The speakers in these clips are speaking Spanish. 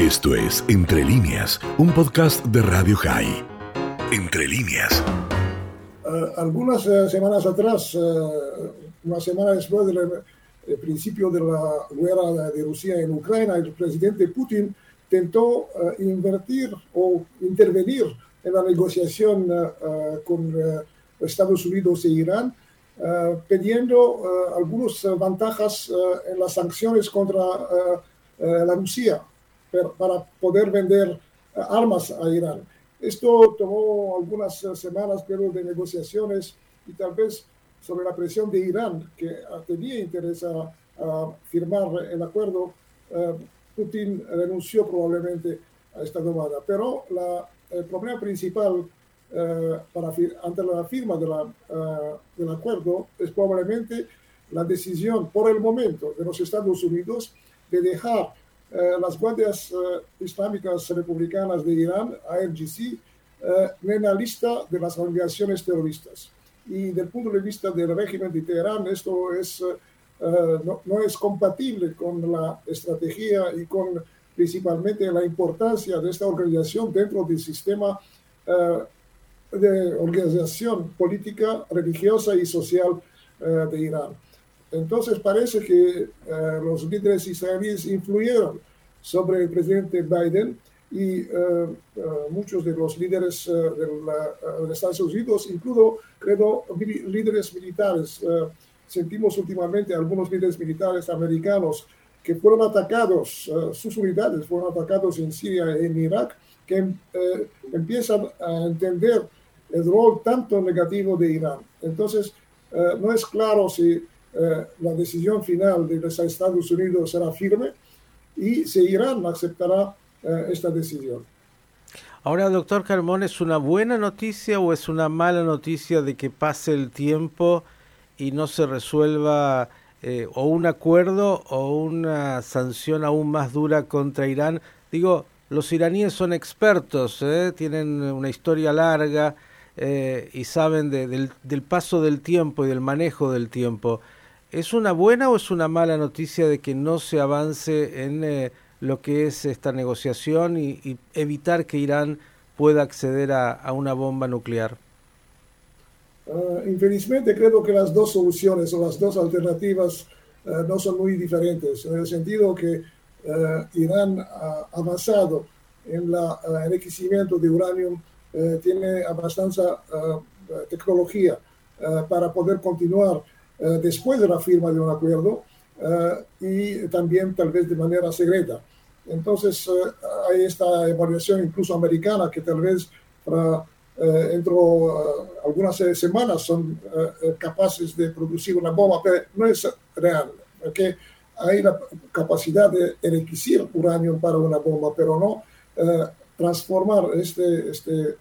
Esto es Entre líneas, un podcast de Radio High. Entre líneas. Uh, algunas uh, semanas atrás, uh, una semana después del principio de la guerra de Rusia en Ucrania, el presidente Putin tentó invertir o intervenir en la negociación con Estados Unidos e Irán, pidiendo algunas ventajas en las sanciones contra la Rusia para poder vender armas a Irán. Esto tomó algunas semanas pero de negociaciones y tal vez sobre la presión de Irán, que tenía interés a, firmar el acuerdo, eh, Putin renunció probablemente a esta demanda. Pero la, el problema principal eh, para, ante la firma de la, eh, del acuerdo es probablemente la decisión por el momento de los Estados Unidos de dejar eh, las guardias eh, islámicas republicanas de Irán, IRGC, eh, en la lista de las organizaciones terroristas. Y desde el punto de vista del régimen de Teherán, esto es, no, no, es compatible con la estrategia y con principalmente la importancia de esta organización dentro del sistema de organización política, religiosa y social de Irán. Entonces parece que eh, los líderes israelíes influyeron sobre el presidente Biden y eh, eh, muchos de los líderes de, Estados Unidos, incluso creo líderes militares. sentimos últimamente algunos líderes militares americanos que fueron atacados, sus unidades fueron atacados en Siria y en Irak, que empiezan a entender el rol tanto negativo de Irán. Entonces, no es claro si eh, la decisión final de los Estados Unidos será firme y si Irán aceptará eh, esta decisión. Ahora, doctor Carmón, ¿es una buena noticia o es una mala noticia de que pase el tiempo y no se resuelva eh, o un acuerdo o una sanción aún más dura contra Irán? Digo, los iraníes son expertos, tienen una historia larga y saben del paso del tiempo y del manejo del tiempo. ¿Es una buena o es una mala noticia de que no se avance en eh, lo que es esta negociación y, evitar que Irán pueda acceder a, una bomba nuclear? Uh, infelizmente creo que las dos soluciones o las dos alternativas uh, no son muy diferentes, en el sentido que uh, Irán ha avanzado en el enriquecimiento de uranio, tiene avanzada tecnología para poder continuar eh, después de la firma de un acuerdo eh, y también tal vez de manera secreta. Entonces eh, hay esta evaluación incluso americana que tal vez para dentro de algunas semanas son capaces de producir una bomba, pero no es real, porque hay la capacidad de enriquecer uranio para una bomba, pero no transformar este, este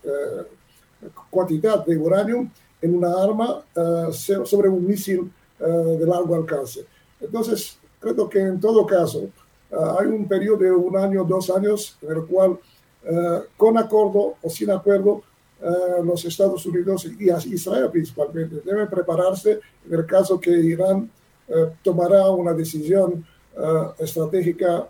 cantidad de uranio en una arma uh, sobre un misil uh, de largo alcance. Entonces, creo que en todo caso uh, hay un periodo de un año, dos años, en el cual, con acuerdo o sin acuerdo, los Estados Unidos y Israel principalmente deben prepararse en el caso que Irán tomará una decisión estratégica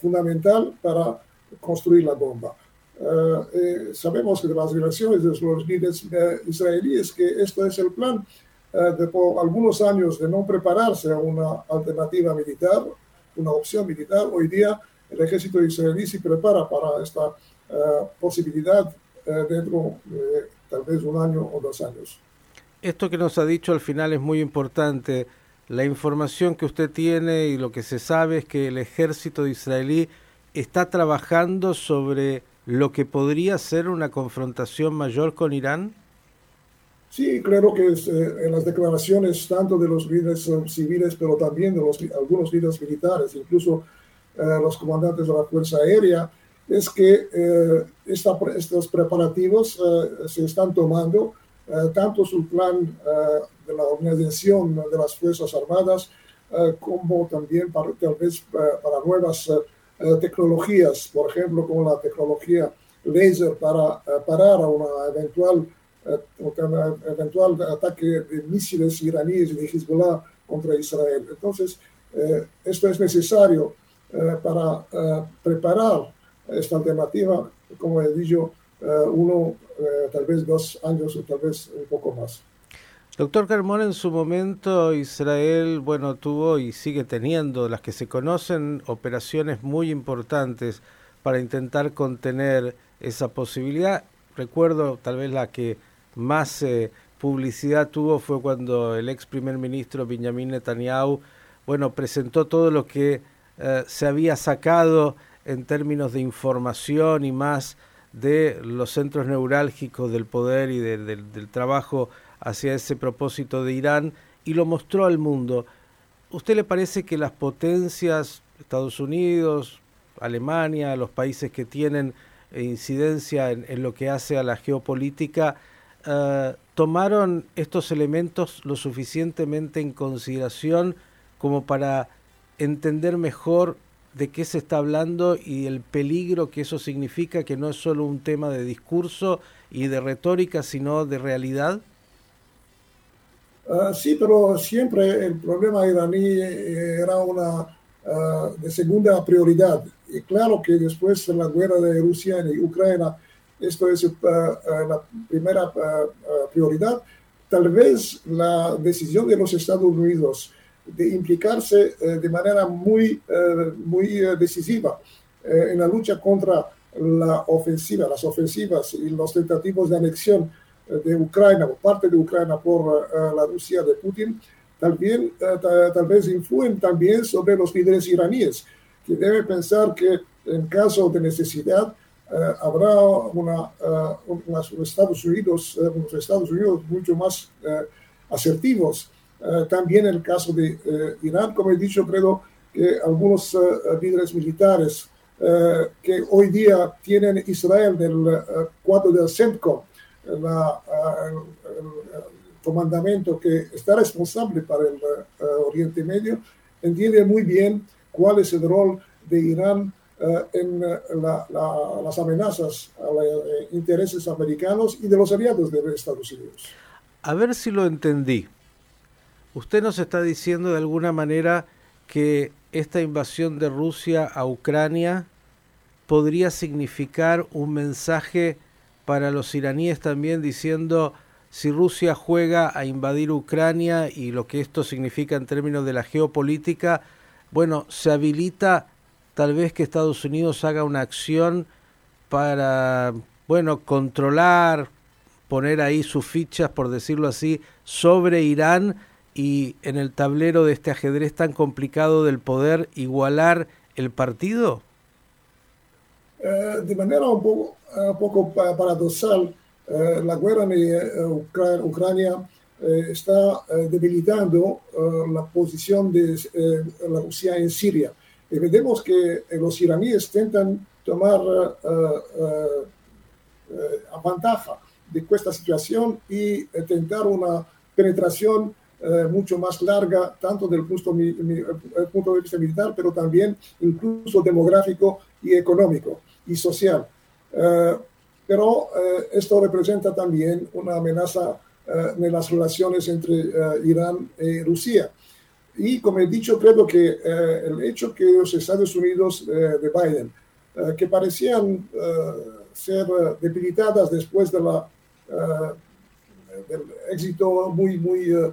fundamental para construir la bomba. Eh, eh, sabemos que de las relaciones de los líderes eh, israelíes que esto es el plan de por algunos años de no prepararse a una alternativa militar, una opción militar. Hoy día el ejército israelí se prepara para esta posibilidad dentro de tal vez un año o dos años. Esto que nos ha dicho al final es muy importante. La información que usted tiene y lo que se sabe es que el ejército israelí está trabajando sobre lo que podría ser una confrontación mayor con Irán? Sí, creo que es, eh, en las declaraciones tanto de los líderes eh, civiles, pero también de los, algunos líderes militares, incluso eh, los comandantes de la Fuerza Aérea, es que esta, estos preparativos se están tomando, tanto su plan de la organización de las Fuerzas Armadas, como también para, tal vez para nuevas eh, tecnologías, por ejemplo, como la tecnología laser para eh, parar a una eventual, eh, eventual ataque de misiles iraníes de Hezbollah contra Israel. Entonces, esto es necesario para preparar esta alternativa, como he dicho, uno, tal vez dos años o tal vez un poco más. Doctor Carmón, en su momento Israel, bueno, tuvo y sigue teniendo, las que se conocen, operaciones muy importantes para intentar contener esa posibilidad. Recuerdo tal vez la que más eh, publicidad tuvo fue cuando el ex primer ministro Benjamin Netanyahu, bueno, presentó todo lo que eh, se había sacado en términos de información y más de los centros neurálgicos del poder y del trabajo hacia ese propósito de Irán y lo mostró al mundo. ¿Usted le parece que las potencias, Estados Unidos, Alemania, los países que tienen incidencia en, lo que hace a la geopolítica, eh, tomaron estos elementos lo suficientemente en consideración como para entender mejor de qué se está hablando y el peligro que eso significa, que no es solo un tema de discurso y de retórica, sino de realidad? Ah, sí, pero siempre el problema iraní eh, era una ah, de segunda prioridad. Y claro que después de la guerra de Rusia y Ucrania, esto es ah, la primera prioridad. Tal vez la decisión de los Estados Unidos de implicarse eh, de manera muy, eh, muy decisiva en la lucha contra la ofensiva, las ofensivas y los tentativos de anexión de Ucrania, o parte de Ucrania por eh, la Rusia de Putin, también, eh, tal vez influyen también sobre los líderes iraníes, que deben pensar que en caso de necesidad eh, habrá una, unos Estados Unidos, unos Estados Unidos mucho más asertivos. también en el caso de Irán, como he dicho, creo que algunos líderes militares que hoy día tienen Israel del cuadro del CENTCOM, la, el, comandamiento que está responsable para el eh, Oriente Medio entiende muy bien cuál es el rol de Irán eh, en eh, las amenazas a los intereses americanos y de los aliados de Estados Unidos. A ver si lo entendí. Usted nos está diciendo de alguna manera que esta invasión de Rusia a Ucrania podría significar un mensaje para los iraníes también diciendo si Rusia juega a invadir Ucrania y lo que esto significa en términos de la geopolítica, bueno, se habilita tal vez que Estados Unidos haga una acción para, bueno, controlar, poner ahí sus fichas, por decirlo así, sobre Irán y en el tablero de este ajedrez tan complicado del poder igualar el partido? Eh, de manera un poco un poco paradoxal, eh, la guerra en eh, Ucrania eh, está debilitando la posición de la Rusia en Siria. Y vemos que los iraníes intentan tomar ventaja de esta situación y intentar una penetración mucho más larga, tanto del punto, punto, de vista militar, pero también incluso demográfico y económico social. Eh, pero eh, esto representa también una amenaza eh, en las relaciones entre Irán y Rusia. Y como he dicho, creo que el hecho que los Estados Unidos de Biden, que parecían ser debilitadas después de la, del éxito muy, muy,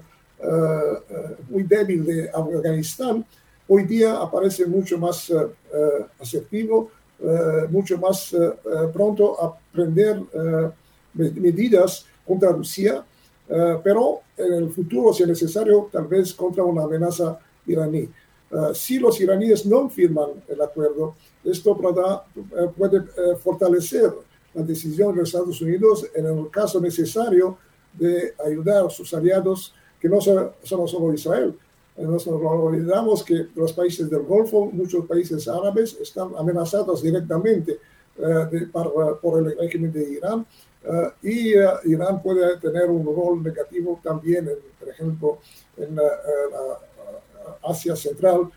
muy débil de Afganistán, hoy día aparece mucho más asertivo eh, mucho más eh, eh, pronto a prender medidas contra Rusia, pero en el futuro, si es necesario, tal vez contra una amenaza iraní. si los iraníes no firman el acuerdo, esto puede fortalecer la decisión de los Estados Unidos en el caso necesario de ayudar a sus aliados, que no son solo Israel, nos olvidamos que los países del Golfo, muchos países árabes, están amenazados directamente eh, por el régimen de Irán eh, y eh, Irán puede tener un rol negativo también, por ejemplo, en Asia Central,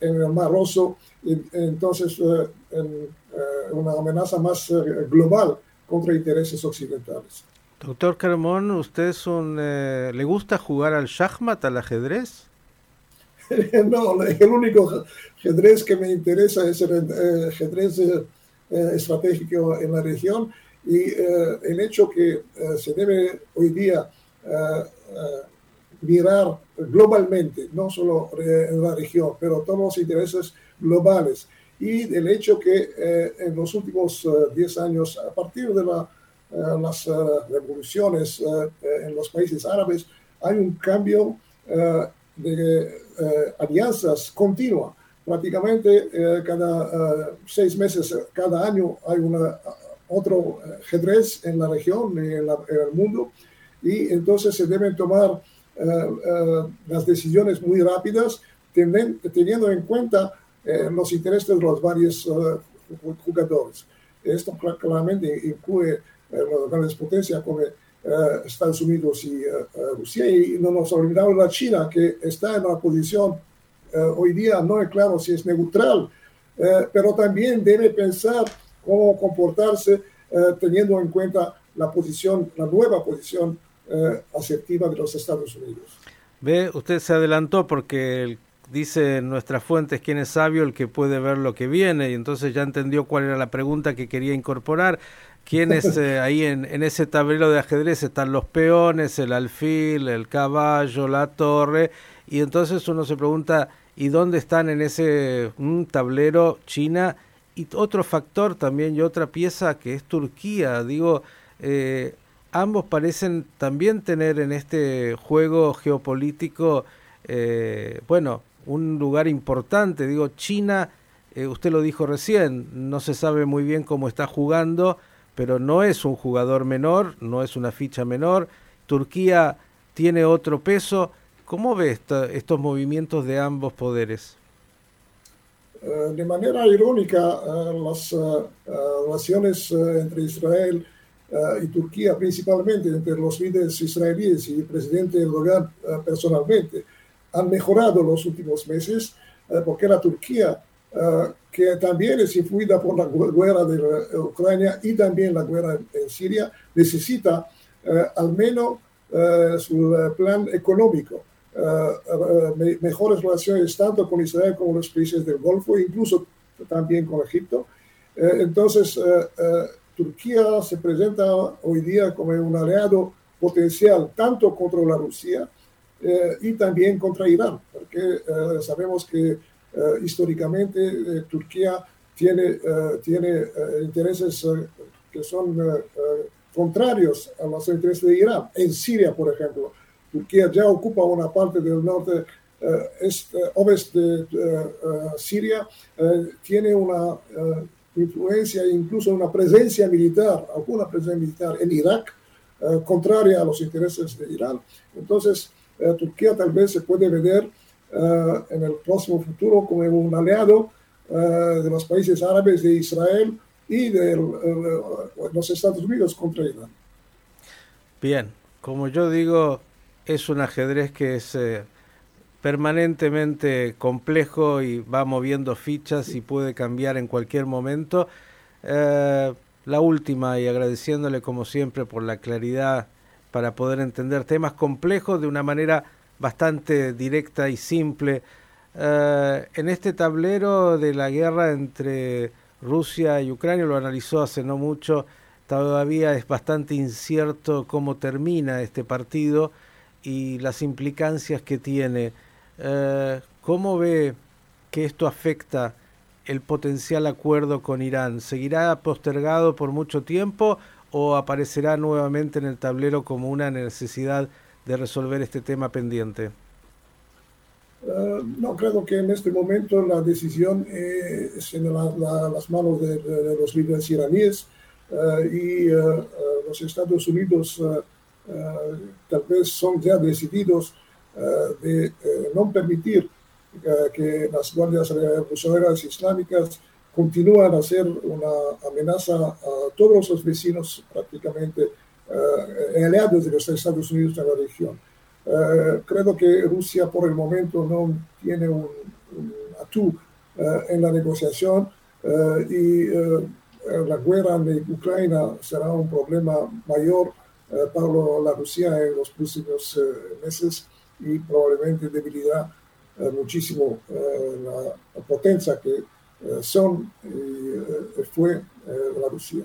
en el Mar Rojo, entonces en una amenaza más global contra intereses occidentales. Doctor Carmón, ¿usted es un, le gusta jugar al shahmat, al ajedrez? no, el único ajedrez que me interesa es el eh, ajedrez estratégico en la región y el hecho que se debe hoy día mirar globalmente, no solo en la región, pero todos los intereses globales. Y el hecho que en los últimos 10 años, a partir de la eh, las eh, revoluciones eh, en los países árabes, hay un cambio de alianzas continua. Prácticamente cada seis meses, cada año hay una, otro ajedrez en la región, en, en el mundo, y entonces se deben tomar las decisiones muy rápidas, teniendo en cuenta los intereses de los varios jugadores. Esto claramente incluye las grandes potencias como eh, Estados Unidos y eh, eh, Rusia, y no nos olvidamos la China, que está en una posición hoy día, no es claro si es neutral, pero también debe pensar cómo comportarse teniendo en cuenta la posición, la nueva posición asertiva de los Estados Unidos. Ve, usted se adelantó porque dice nuestras fuentes quién es sabio el que puede ver lo que viene. Y entonces ya entendió cuál era la pregunta que quería incorporar quiénes eh, ahí en, en, ese tablero de ajedrez están los peones, el alfil, el caballo, la torre, y entonces uno se pregunta, ¿y dónde están en ese tablero China? Y otro factor también y otra pieza que es Turquía, digo, eh, ambos parecen también tener en este juego geopolítico, eh, bueno, un lugar importante, digo, China, usted lo dijo recién, no se sabe muy bien cómo está jugando, pero no es un jugador menor, no es una ficha menor. Turquía tiene otro peso. ¿Cómo ve estos movimientos de ambos poderes? Eh, de manera irónica, eh, las eh, relaciones entre Israel y Turquía, principalmente entre los líderes israelíes y el presidente Erdogan personalmente, han mejorado los últimos meses porque la Turquía eh, que también es influida por la guerra de Ucrania y también la guerra en Siria, necesita eh, al menos eh, su plan económico, mejores relaciones tanto con Israel como los países del Golfo, incluso también con Egipto. entonces, Turquía se presenta hoy día como un aliado potencial tanto contra la Rusia y también contra Irán, porque sabemos que eh, históricamente eh, Turquía tiene, eh, tiene intereses que son contrarios a los intereses de Irán. En Siria, por ejemplo, Turquía ya ocupa una parte del norte este, oeste de Siria, tiene una influencia e incluso una presencia militar, alguna presencia militar en Irak, contraria a los intereses de Irán. Entonces, Turquía tal vez se puede ver eh, en el próximo futuro como un aliado eh, de los países árabes, de Israel y de los Estados Unidos contra Irán. Bien, como yo digo, es un ajedrez que es eh, permanentemente complejo y va moviendo fichas y puede cambiar en cualquier momento. la última y agradeciéndole como siempre por la claridad para poder entender temas complejos de una manera bastante directa y simple. Eh, en este tablero de la guerra entre Rusia y Ucrania, lo analizó hace no mucho, todavía es bastante incierto cómo termina este partido y las implicancias que tiene. Eh, ¿Cómo ve que esto afecta el potencial acuerdo con Irán? ¿Seguirá postergado por mucho tiempo o aparecerá nuevamente en el tablero como una necesidad de resolver este tema pendiente? Eh, no, creo que en este momento la decisión es en las manos de, los líderes iraníes eh, y eh, los Estados Unidos tal vez son ya decididos de no permitir que las guardias revolucionarias islámicas continúen a ser una amenaza a todos los vecinos prácticamente eh, aliados de los Estados Unidos en la región. Eh, creo que Rusia por el momento no tiene un, eh, en la negociación y la guerra en Ucrania será un problema mayor para la Rusia en los próximos meses y probablemente debilidad muchísimo la potencia que son y fue Rusia.